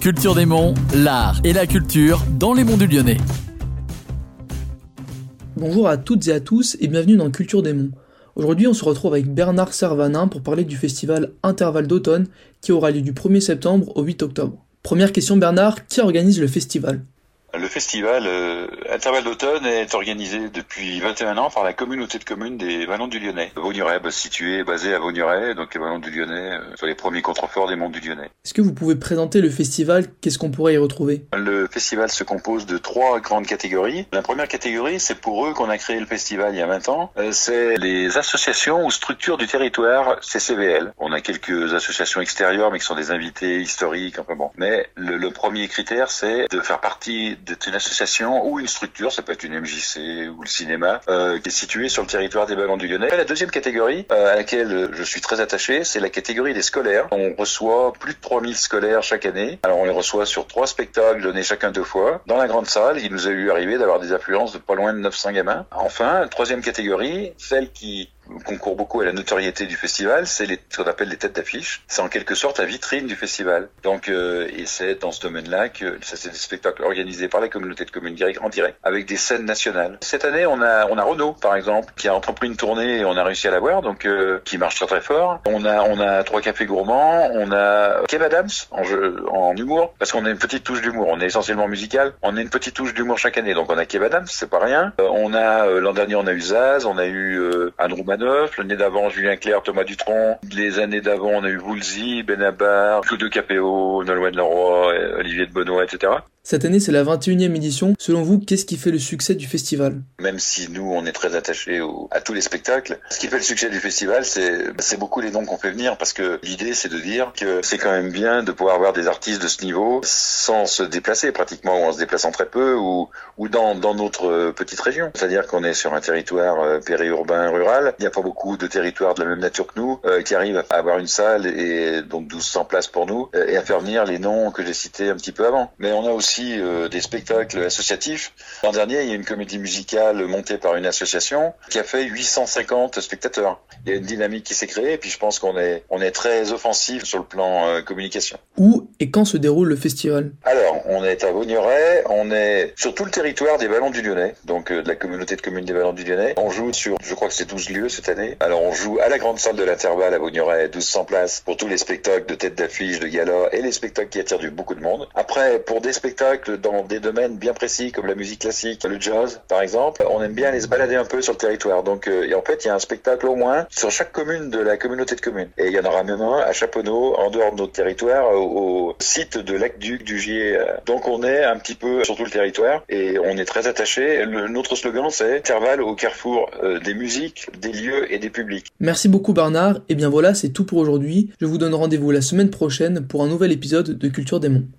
Culture des Monts, l'art et la culture dans les monts du Lyonnais. Bonjour à toutes et à tous et bienvenue dans Culture des Monts. Aujourd'hui, on se retrouve avec Bernard Servanin pour parler du festival Intervalle d'automne qui aura lieu du 1er septembre au 8 octobre. Première question Bernard, qui organise le festival? Le festival euh, Intervalle d'automne est organisé depuis 21 ans par la communauté de communes des Vallons du Lyonnais. Vaugneray, bah, situé, basé à Vaugneray, donc les Vallons du Lyonnais, euh, sont les premiers contreforts des monts du Lyonnais. Est-ce que vous pouvez présenter le festival? Qu'est-ce qu'on pourrait y retrouver? Le festival se compose de trois grandes catégories. La première catégorie, c'est pour eux qu'on a créé le festival il y a 20 ans. Euh, c'est les associations ou structures du territoire CCVL. On a quelques associations extérieures, mais qui sont des invités historiques, enfin bon. Mais le, le premier critère, c'est de faire partie d'être une association ou une structure, ça peut être une MJC ou le cinéma, euh, qui est située sur le territoire des Ballons du Lyonnais. La deuxième catégorie euh, à laquelle je suis très attaché, c'est la catégorie des scolaires. On reçoit plus de 3000 scolaires chaque année. Alors on les reçoit sur trois spectacles donnés chacun deux fois. Dans la grande salle, il nous a eu arrivé d'avoir des affluences de pas loin de 900 gamins. Enfin, troisième catégorie, celle qui concourt beaucoup à la notoriété du festival, c'est ce qu'on appelle les têtes d'affiche. C'est en quelque sorte la vitrine du festival. Donc, euh, et c'est dans ce domaine-là que ça, c'est des spectacles organisés par la communauté de communes grecques en direct, avec des scènes nationales. Cette année, on a on a Renault, par exemple, qui a entrepris une tournée et on a réussi à la voir, donc euh, qui marche très très fort. On a on a trois cafés gourmands, on a Kev Adams en jeu, en humour, parce qu'on a une petite touche d'humour. On est essentiellement musical, on a une petite touche d'humour chaque année, donc on a Kev Adams, c'est pas rien. Euh, on a euh, l'an dernier on a eu Zaz, on a eu euh, Andrew Manon, L'année d'avant, Julien Clerc, Thomas Dutronc. Les années d'avant, on a eu Woolsey, Benabar, Claude Capéo, Nolwenn Leroy, Olivier de Benoît, etc. Cette année, c'est la 21e édition. Selon vous, qu'est-ce qui fait le succès du festival? Même si nous, on est très attachés à tous les spectacles, ce qui fait le succès du festival, c'est beaucoup les dons qu'on fait venir, parce que l'idée, c'est de dire que c'est quand même bien de pouvoir avoir des artistes de ce niveau sans se déplacer pratiquement, ou en se déplaçant très peu, ou, dans, dans notre petite région. C'est-à-dire qu'on est sur un territoire euh, périurbain, rural. Il n'y a pas beaucoup de territoires de la même nature que nous euh, qui arrivent à avoir une salle et donc 1200 places pour nous, euh, et à faire venir les noms que j'ai cités un petit peu avant. Mais on a aussi euh, des spectacles associatifs. L'an dernier, il y a une comédie musicale montée par une association qui a fait 850 spectateurs. Il y a une dynamique qui s'est créée et puis je pense qu'on est, on est très offensif sur le plan euh, communication. Où et quand se déroule le festival? Alors, on est à Vaugneray, on est sur tout le territoire des Ballons du Lyonnais, donc euh, de la communauté de communes des Ballons du Lyonnais. On joue sur, je crois que c'est 12 lieux cette année. Alors, on joue à la grande salle de l'intervalle à Vaugneray, 1200 places pour tous les spectacles de tête d'affiche, de gala et les spectacles qui attirent du beaucoup de monde. Après, pour des spectacles dans des domaines bien précis comme la musique classique, le jazz par exemple, on aime bien aller se balader un peu sur le territoire. Donc euh, en fait, il y a un spectacle au moins sur chaque commune de la communauté de communes. Et il y en aura même un à Chaponneau, en dehors de notre territoire, au, site de Lac-Duc du Gier. Donc on est un petit peu sur tout le territoire et on est très attaché. notre slogan c'est Intervalle au carrefour euh, des musiques, des lieux et des publics. Merci beaucoup Bernard. Et bien voilà, c'est tout pour aujourd'hui. Je vous donne rendez-vous la semaine prochaine pour un nouvel épisode de Culture des Monts.